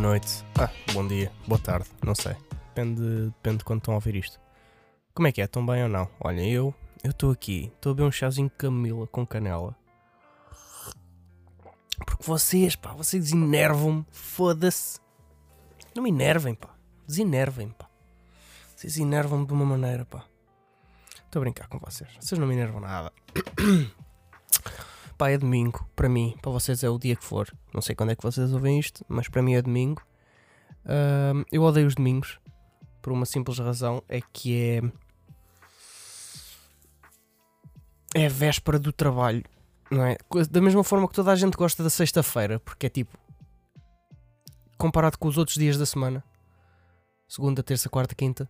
noite. Ah, bom dia, boa tarde, não sei. Depende, depende de quando estão a ouvir isto. Como é que é? Estão bem ou não? Olha, eu eu estou aqui, estou a beber um chazinho de camila com canela. Porque vocês, pá, vocês enervam-me, foda-se. Não me enervem, pá. Desenervem-me, pá. Vocês enervam-me de uma maneira, pá. Estou a brincar com vocês. Vocês não me enervam nada. pá, é domingo. Para mim, para vocês é o dia que for. Não sei quando é que vocês ouvem isto, mas para mim é domingo. Ahm, eu odeio os domingos. Por uma simples razão. É que é. É véspera do trabalho. Não é? Da mesma forma que toda a gente gosta da sexta-feira. Porque é tipo. Comparado com os outros dias da semana. Segunda, terça, quarta, quinta.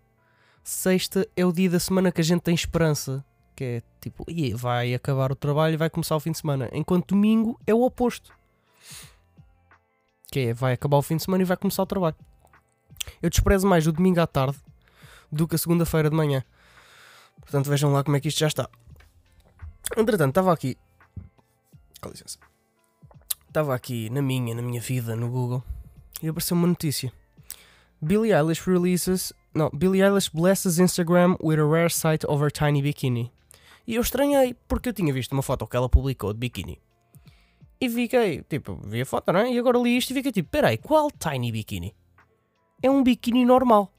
Sexta é o dia da semana que a gente tem esperança. Que é tipo, "Ih, vai acabar o trabalho e vai começar o fim de semana. Enquanto domingo é o oposto. Que é, vai acabar o fim de semana e vai começar o trabalho. Eu desprezo mais o domingo à tarde do que a segunda-feira de manhã. Portanto, vejam lá como é que isto já está. Entretanto, estava aqui. Com licença. Estava aqui na minha, na minha vida, no Google, e apareceu uma notícia. Billie Eilish releases. Não, Billie Eilish blesses Instagram with a rare sight of her tiny bikini. E eu estranhei, porque eu tinha visto uma foto que ela publicou de biquíni. E fiquei, tipo, vi a foto, não é? E agora li isto e fiquei tipo, peraí, qual tiny bikini? É um biquíni normal.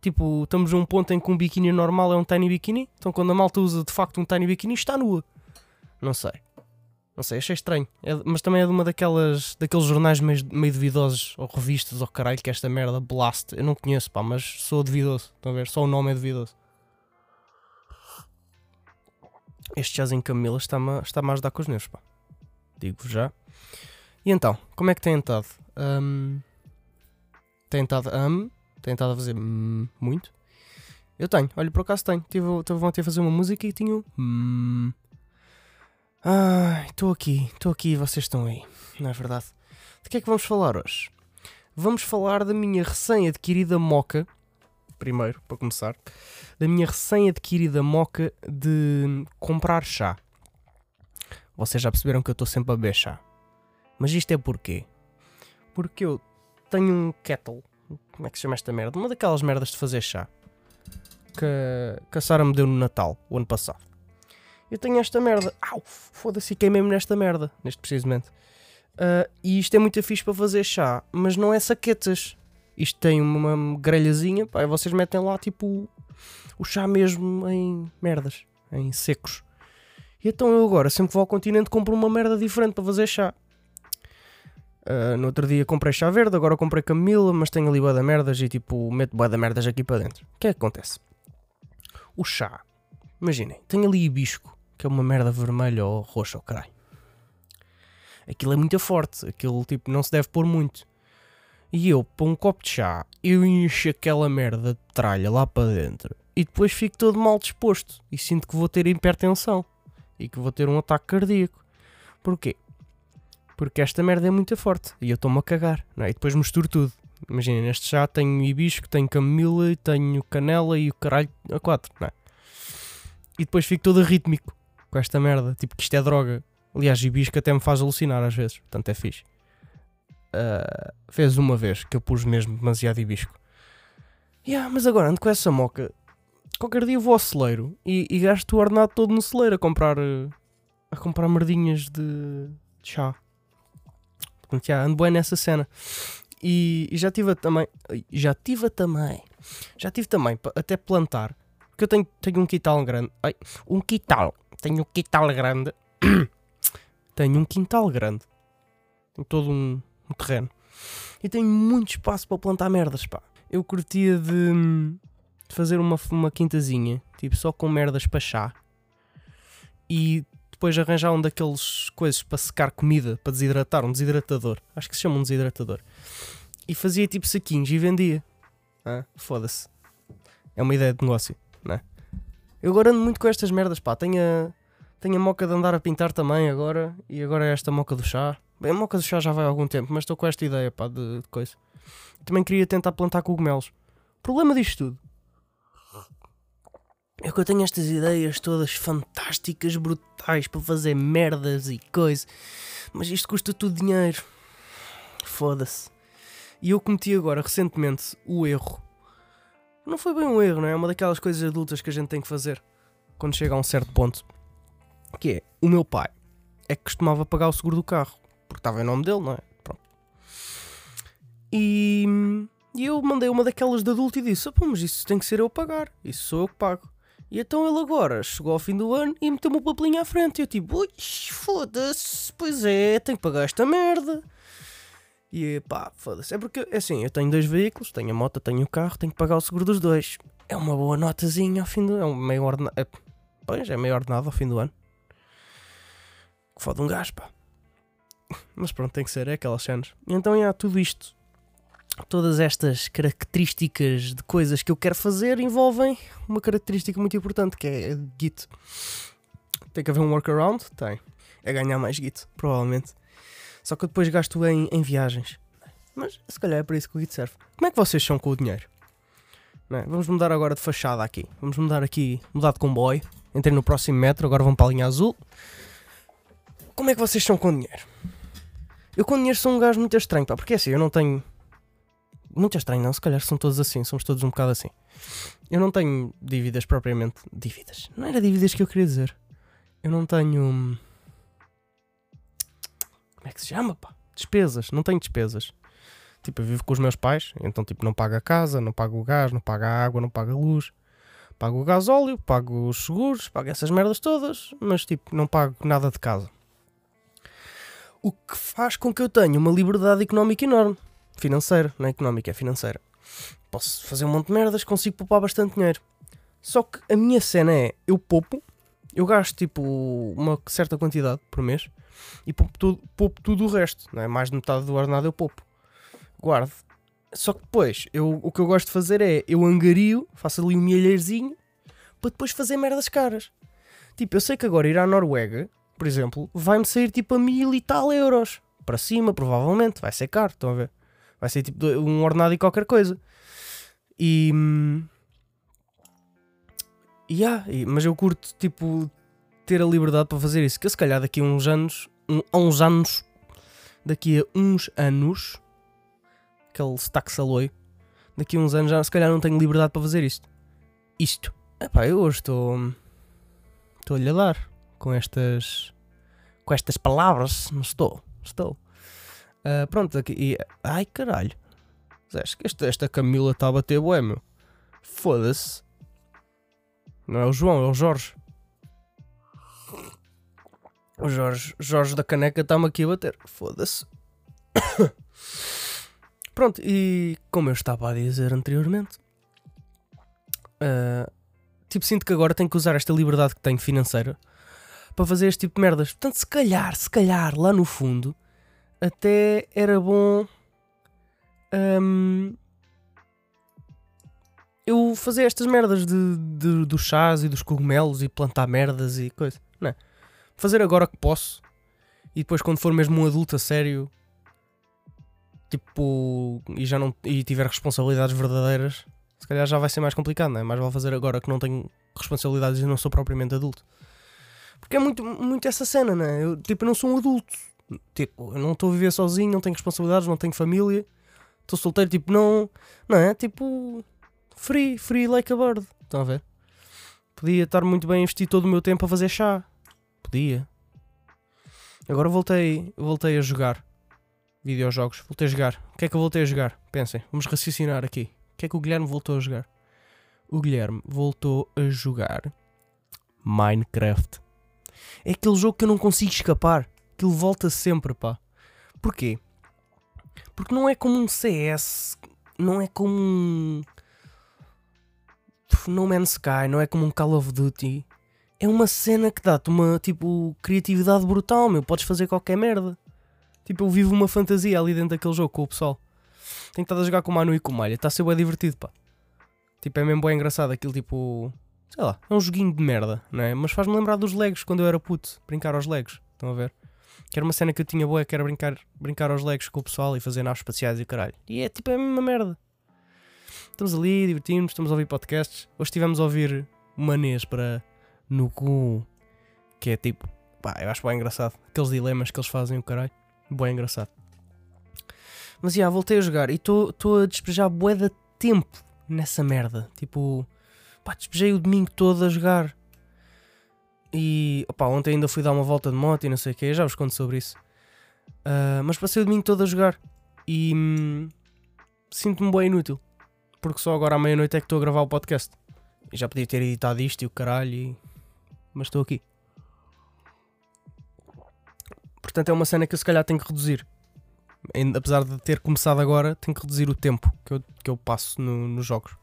Tipo, estamos a um ponto em que um biquíni normal é um tiny bikini. Então quando a malta usa de facto um tiny bikini, está nua. Não sei. Não sei, achei estranho. É- mas também é de uma daquelas, daqueles jornais meio, meio duvidosos, ou revistas, ou caralho, que esta merda, Blast. Eu não conheço, pá, mas sou duvidoso. Estão a ver? Só o nome é duvidoso. Este chazinho Camila está-me a- está-me a ajudar com os nervos, pá. Digo-vos já. E então, como é que tem estado? Hum, tem estado hum, tem estado a fazer hum, muito? Eu tenho, olha, por acaso tenho. Tive, tive ontem a fazer uma música e tinha um estou aqui, estou aqui e vocês estão aí, não é verdade? De que é que vamos falar hoje? Vamos falar da minha recém-adquirida moca, primeiro, para começar, da minha recém-adquirida moca de comprar chá. Vocês já perceberam que eu estou sempre a beber chá. Mas isto é porquê? Porque eu tenho um kettle, como é que se chama esta merda? Uma daquelas merdas de fazer chá que, que a Sara me deu no Natal, o ano passado. Eu tenho esta merda. Au, foda-se, queimei-me nesta merda, neste precisamente. Ah, e isto é muito fixe para fazer chá, mas não é saquetas. Isto tem uma grelhazinha, pá, vocês metem lá tipo o chá mesmo em merdas, em secos. E então eu agora, sempre que vou ao continente, compro uma merda diferente para fazer chá. Ah, no outro dia comprei chá verde, agora comprei camila, mas tenho ali bué da merdas e tipo, meto bué da merdas aqui para dentro. O que é que acontece? O chá, imaginem, tem ali hibisco, que é uma merda vermelha ou roxa ou caralho. Aquilo é muito forte, aquilo tipo não se deve pôr muito. E eu, para um copo de chá, eu encho aquela merda de tralha lá para dentro e depois fico todo mal disposto e sinto que vou ter hipertensão e que vou ter um ataque cardíaco. Porquê? Porque esta merda é muito forte e eu estou-me a cagar, não é? E depois misturo tudo. Imaginem, neste chá tenho hibisco, tenho camomila, tenho canela e o caralho a quatro, não é? E depois fico todo arrítmico com esta merda, tipo que isto é droga. Aliás, hibisco até me faz alucinar às vezes, portanto é fixe. Ah, fez uma vez que eu pus mesmo demasiado hibisco. Yeah, mas agora ando com essa moca. Qualquer dia vou ao celeiro e, e gasto o ordenado todo no celeiro a comprar eh, a comprar merdinhas de, de chá. Portanto, já, ando bem nessa cena. E, e já tive a também. Já tive a também. Já tive também até plantar. Porque eu tenho, tenho um quintal grande. Ai, um quintal. Tenho um quintal grande. tenho um quintal grande. Tenho todo um, terreno. E tenho muito espaço para plantar merdas, pá. Eu curtia de, de fazer uma, uma quintazinha, tipo só com merdas para chá. E depois arranjar um daqueles coisas para secar comida, para desidratar, um desidratador. Acho que se chama um desidratador. E fazia tipo saquinhos e vendia. Ah, Foda-se. É uma ideia de negócio, não é? Eu agora ando muito com estas merdas, pá. Tenho a, tenho a moca de andar a pintar também agora. E agora é esta moca do chá. Bem, a moca do chá já vai há algum tempo, mas estou com esta ideia, pá, de, de coisa. Também queria tentar plantar cogumelos. O problema disto tudo é que eu tenho estas ideias todas fantásticas, brutais, para fazer merdas e coisa. Mas isto custa tudo dinheiro. Foda-se. E eu cometi agora, recentemente, o erro. Não foi bem um erro, não é? É uma daquelas coisas adultas que a gente tem que fazer quando chega a um certo ponto. Que é, o meu pai é que costumava pagar o seguro do carro. Porque estava em nome dele, não é? Pronto. E, e eu mandei uma daquelas de adulto e disse: ah, pô, mas isso tem que ser eu a pagar. Isso sou eu que pago. E então ele agora chegou ao fim do ano e meteu-me o papelinho à frente. E eu tipo, ui, foda-se, pois é, tenho que pagar esta merda. E pá, foda-se. É porque, é assim, eu tenho dois veículos, tenho a moto, tenho o carro, tenho que pagar o seguro dos dois. É uma boa notazinha ao fim do ano. É um meio ordenado. É, pois, é meio ordenado ao fim do ano. Que foda um gajo, pá. Mas pronto, tem que ser, é aquelas cenas. Então, há tudo isto todas estas características de coisas que eu quero fazer envolvem uma característica muito importante que é Git. Tem que haver um workaround? Tem. É ganhar mais Git, provavelmente. Só que eu depois gasto em, em viagens. Mas se calhar é para isso que o Git serve. Como é que vocês são com o dinheiro? É? Vamos mudar agora de fachada aqui. Vamos mudar aqui, mudar de comboio. Entrei no próximo metro, agora vão para a linha azul. Como é que vocês são com dinheiro? Eu com dinheiro sou um gajo muito estranho, pá, porque é assim, eu não tenho muito estranho, não? Se calhar são todos assim, somos todos um bocado assim. Eu não tenho dívidas propriamente. Dívidas? Não era dívidas que eu queria dizer. Eu não tenho. Como é que se chama, pá? Despesas. Não tenho despesas. Tipo, eu vivo com os meus pais, então, tipo, não pago a casa, não pago o gás, não pago a água, não pago a luz. Pago o gasóleo, pago os seguros, pago essas merdas todas, mas, tipo, não pago nada de casa. O que faz com que eu tenha uma liberdade económica enorme financeira, não é económica, é financeira. Posso fazer um monte de merdas, consigo poupar bastante dinheiro. Só que a minha cena é, eu poupo, eu gasto tipo uma certa quantidade por mês e poupo tudo, poupo tudo o resto, não é? mais de metade do ordenado eu poupo. Guardo. Só que depois, eu, o que eu gosto de fazer é, eu angario, faço ali um milheirzinho para depois fazer merdas caras. Tipo, eu sei que agora ir à Noruega, por exemplo, vai-me sair tipo a mil e tal euros. Para cima, provavelmente, vai ser caro, estão a ver? Vai ser tipo um ordenado e qualquer coisa. E. Yeah, mas eu curto, tipo, ter a liberdade para fazer isso. Que se calhar daqui a uns anos. Um, uns anos. Daqui a uns anos. Aquele sotaque saloio. Daqui a uns anos já se calhar não tenho liberdade para fazer isto. Isto. Epá, eu hoje estou. Estou-lhe a dar. Com estas. Com estas palavras. Não estou. Estou. Uh, pronto, aqui. E, ai caralho. Acho que esta, esta Camila está a bater bué, meu. Foda-se. Não é o João, é o Jorge. O Jorge, Jorge da caneca está-me aqui a bater. Foda-se. Pronto, e como eu estava a dizer anteriormente, uh, tipo, sinto que agora tenho que usar esta liberdade que tenho financeira para fazer este tipo de merdas. Portanto, se calhar, se calhar, lá no fundo, até era bom um, eu fazer estas merdas de, de, dos chás e dos cogumelos e plantar merdas e coisa. Não? Fazer agora que posso e depois quando for mesmo um adulto a sério tipo e já não e tiver responsabilidades verdadeiras se calhar já vai ser mais complicado, não é? Mas vale fazer agora que não tenho responsabilidades e não sou propriamente adulto. Porque é muito, muito essa cena, não é? Eu, tipo, eu não sou um adulto. Tipo, eu não estou a viver sozinho, não tenho responsabilidades, não tenho família, estou solteiro, tipo, não. Não é? Tipo. Free, free like a bird. Estão a ver? Podia estar muito bem a investir todo o meu tempo a fazer chá. Podia. Agora voltei, voltei a jogar videojogos. Voltei a jogar. O que é que eu voltei a jogar? Pensem, vamos raciocinar aqui. O que é que o Guilherme voltou a jogar? O Guilherme voltou a jogar Minecraft. É aquele jogo que eu não consigo escapar aquilo volta sempre, pá. Porquê? Porque não é como um CS, não é como um. No Man's Sky, não é como um Call of Duty. É uma cena que dá-te uma, tipo, criatividade brutal, meu. Podes fazer qualquer merda. Tipo, eu vivo uma fantasia ali dentro daquele jogo com o pessoal. Tenho estado a jogar com o Manu e com o Malha. Está a ser bem divertido, pá. Tipo, é mesmo bem engraçado aquilo, tipo... Sei lá, é um joguinho de merda, não é? Mas faz-me lembrar dos Legos quando eu era puto. Brincar aos Legos. Estão a ver? Que era uma cena que eu tinha boa, que era brincar, brincar aos legos com o pessoal e fazer naves espaciais e o caralho. E é tipo a mesma merda. Estamos ali, divertimos, estamos a ouvir podcasts. Hoje estivemos a ouvir Manês para No Cu, que é tipo, pá, eu acho bem engraçado. Aqueles dilemas que eles fazem o caralho. Bem engraçado. Mas já, voltei a jogar e estou a despejar bué de tempo nessa merda. Tipo, pá, despejei o domingo todo a jogar. E, opá, ontem ainda fui dar uma volta de moto e não sei o que, já vos conto sobre isso. Uh, mas passei o domingo todo a jogar e hum, sinto-me bem inútil. Porque só agora à meia-noite é que estou a gravar o podcast. E já podia ter editado isto e o caralho, e... mas estou aqui. Portanto, é uma cena que eu se calhar tenho que reduzir. Apesar de ter começado agora, tenho que reduzir o tempo que eu, que eu passo no, nos jogos.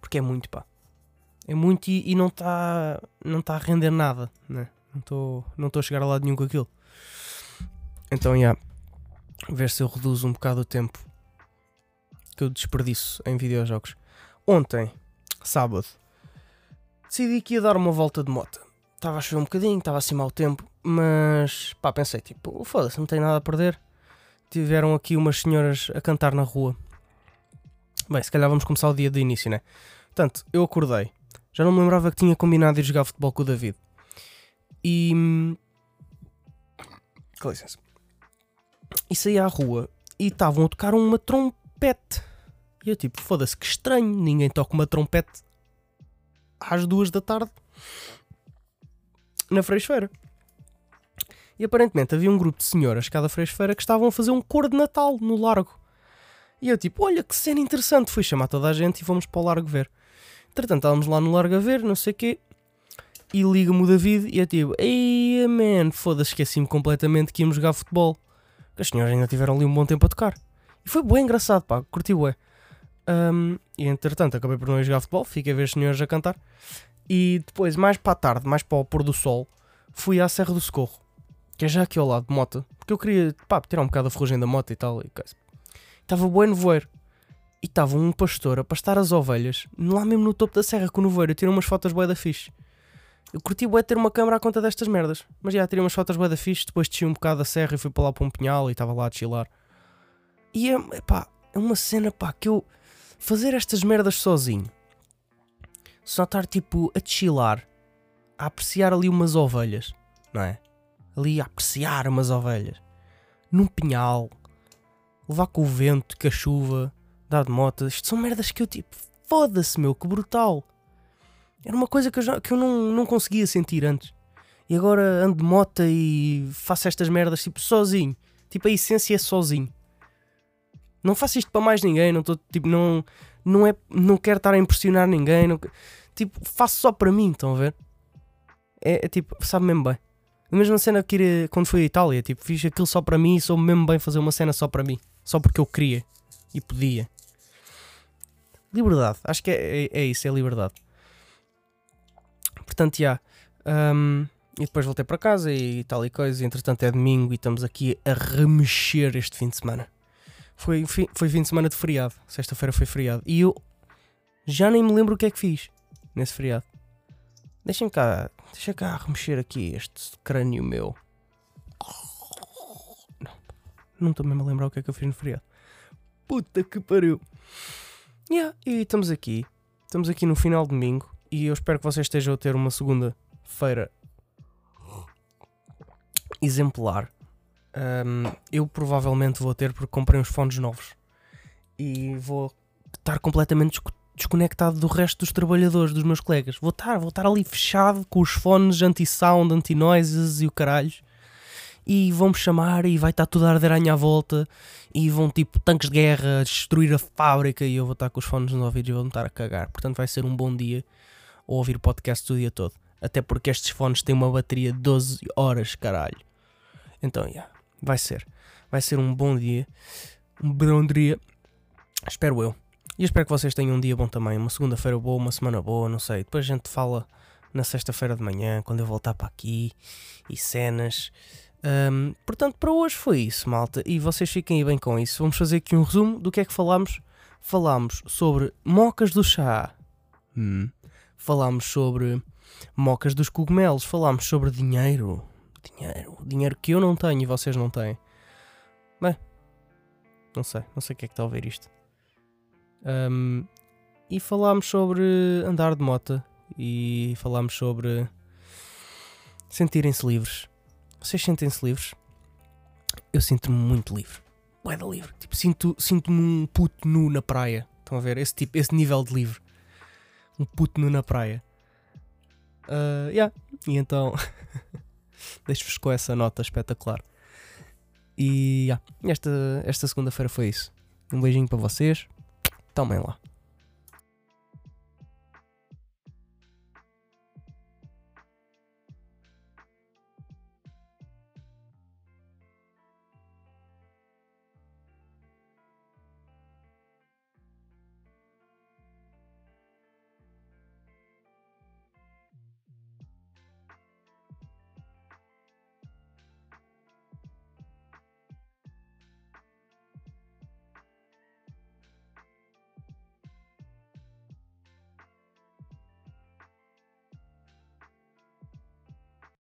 Porque é muito, pá. É muito e, e não está não tá a render nada, né? Não estou não a chegar a lado nenhum com aquilo. Então, já. Yeah, ver se eu reduzo um bocado o tempo que eu desperdiço em videojogos. Ontem, sábado, decidi que ia dar uma volta de moto. Estava a chover um bocadinho, estava assim mau tempo, mas pá, pensei tipo, foda-se, não tenho nada a perder. Tiveram aqui umas senhoras a cantar na rua. Bem, se calhar vamos começar o dia do início, né? Portanto, eu acordei. Já não me lembrava que tinha combinado ir jogar futebol com o David. E. Com licença. E saí à rua e estavam a tocar uma trompete. E eu tipo, foda-se, que estranho, ninguém toca uma trompete às duas da tarde na Freixeira. E aparentemente havia um grupo de senhoras cada Freixeira que estavam a fazer um cor de Natal no largo. E eu tipo, olha que cena interessante, fui chamar toda a gente e fomos para o largo ver. Entretanto, estávamos lá no largo a ver, não sei o quê. E liga-me o David e eu tipo, ei man, foda-se, esqueci-me completamente que íamos jogar futebol. As senhoras ainda tiveram ali um bom tempo a tocar. E foi bem engraçado, pá, curti bué. Um, e entretanto acabei por não ir jogar futebol, fiquei a ver os senhores a cantar. E depois, mais para a tarde, mais para o pôr do sol, fui à Serra do Socorro, que é já aqui ao lado de moto, porque eu queria pá, tirar um bocado a ferrugem da moto e tal. E estava bem nevoeiro. E estava um pastor a pastar as ovelhas, lá mesmo no topo da serra com o nevoeiro. Eu tirei umas fotos bué da fixe. Eu curti bué ter uma câmera à conta destas merdas. Mas já tirei umas fotos bué da fixe, depois desci um bocado da serra e fui para lá para um pinhal e estava lá a chilar. E é, pá, é uma cena pá, que eu fazer estas merdas sozinho, só estar tipo a chilar, a apreciar ali umas ovelhas, não é? Ali a apreciar umas ovelhas, num pinhal, levar com o vento, com a chuva, dar de moto, isto são merdas que eu tipo, foda-se meu, que brutal. Era uma coisa que eu, já, que eu não, não conseguia sentir antes. E agora ando de moto e faço estas merdas tipo sozinho. Tipo, a essência é sozinho. Não faço isto para mais ninguém, não estou tipo, não, não, é, não quero estar a impressionar ninguém, não, tipo, faço só para mim, estão a ver? É, é tipo, sabe mesmo bem. A mesma cena que quando fui à Itália, tipo, fiz aquilo só para mim e soube mesmo bem fazer uma cena só para mim, só porque eu queria e podia. Liberdade, acho que é, é, é isso, é liberdade. Portanto, já. Um, e depois voltei para casa e tal e coisa. E, entretanto, é domingo e estamos aqui a remexer este fim de semana. Foi, foi fim de semana de feriado. Sexta-feira foi feriado. E eu já nem me lembro o que é que fiz nesse feriado. Deixem-me cá, deixa cá remexer aqui este crânio meu. Não, não estou mesmo a lembrar o que é que eu fiz no feriado. Puta que pariu. Yeah, e estamos aqui. Estamos aqui no final de domingo. E eu espero que vocês estejam a ter uma segunda-feira exemplar. Um, eu provavelmente vou ter porque comprei uns fones novos e vou estar completamente desconectado do resto dos trabalhadores, dos meus colegas. Vou estar, vou estar ali fechado com os fones anti-sound, anti-noises e o caralho. E vão-me chamar e vai estar tudo a arder à minha volta. E vão tipo tanques de guerra destruir a fábrica. E eu vou estar com os fones nos ouvidos e vou-me estar a cagar. Portanto, vai ser um bom dia a ouvir podcast o dia todo. Até porque estes fones têm uma bateria de 12 horas, caralho. Então. Yeah. Vai ser. Vai ser um bom dia. Um bom dia. Espero eu. E espero que vocês tenham um dia bom também. Uma segunda-feira boa, uma semana boa, não sei. Depois a gente fala na sexta-feira de manhã, quando eu voltar para aqui. E cenas. Um, portanto, para hoje foi isso, malta. E vocês fiquem aí bem com isso. Vamos fazer aqui um resumo do que é que falámos. Falámos sobre mocas do chá. Hum. Falámos sobre mocas dos cogumelos. Falámos sobre dinheiro dinheiro. Dinheiro que eu não tenho e vocês não têm. Bem, não sei, não sei o que é que está a ouvir isto. Um, e falámos sobre andar de moto e falámos sobre sentirem-se livres. Vocês sentem-se livres? Eu sinto-me muito livre. bué da livre. Tipo, sinto- sinto-me um puto nu na praia. Estão a ver? Esse, tipo, esse nível de livre. Um puto nu na praia. Ah, yeah. E então, deixo-vos com essa nota espetacular. E yeah. esta, esta segunda-feira foi isso. Um beijinho para vocês. Tomem lá.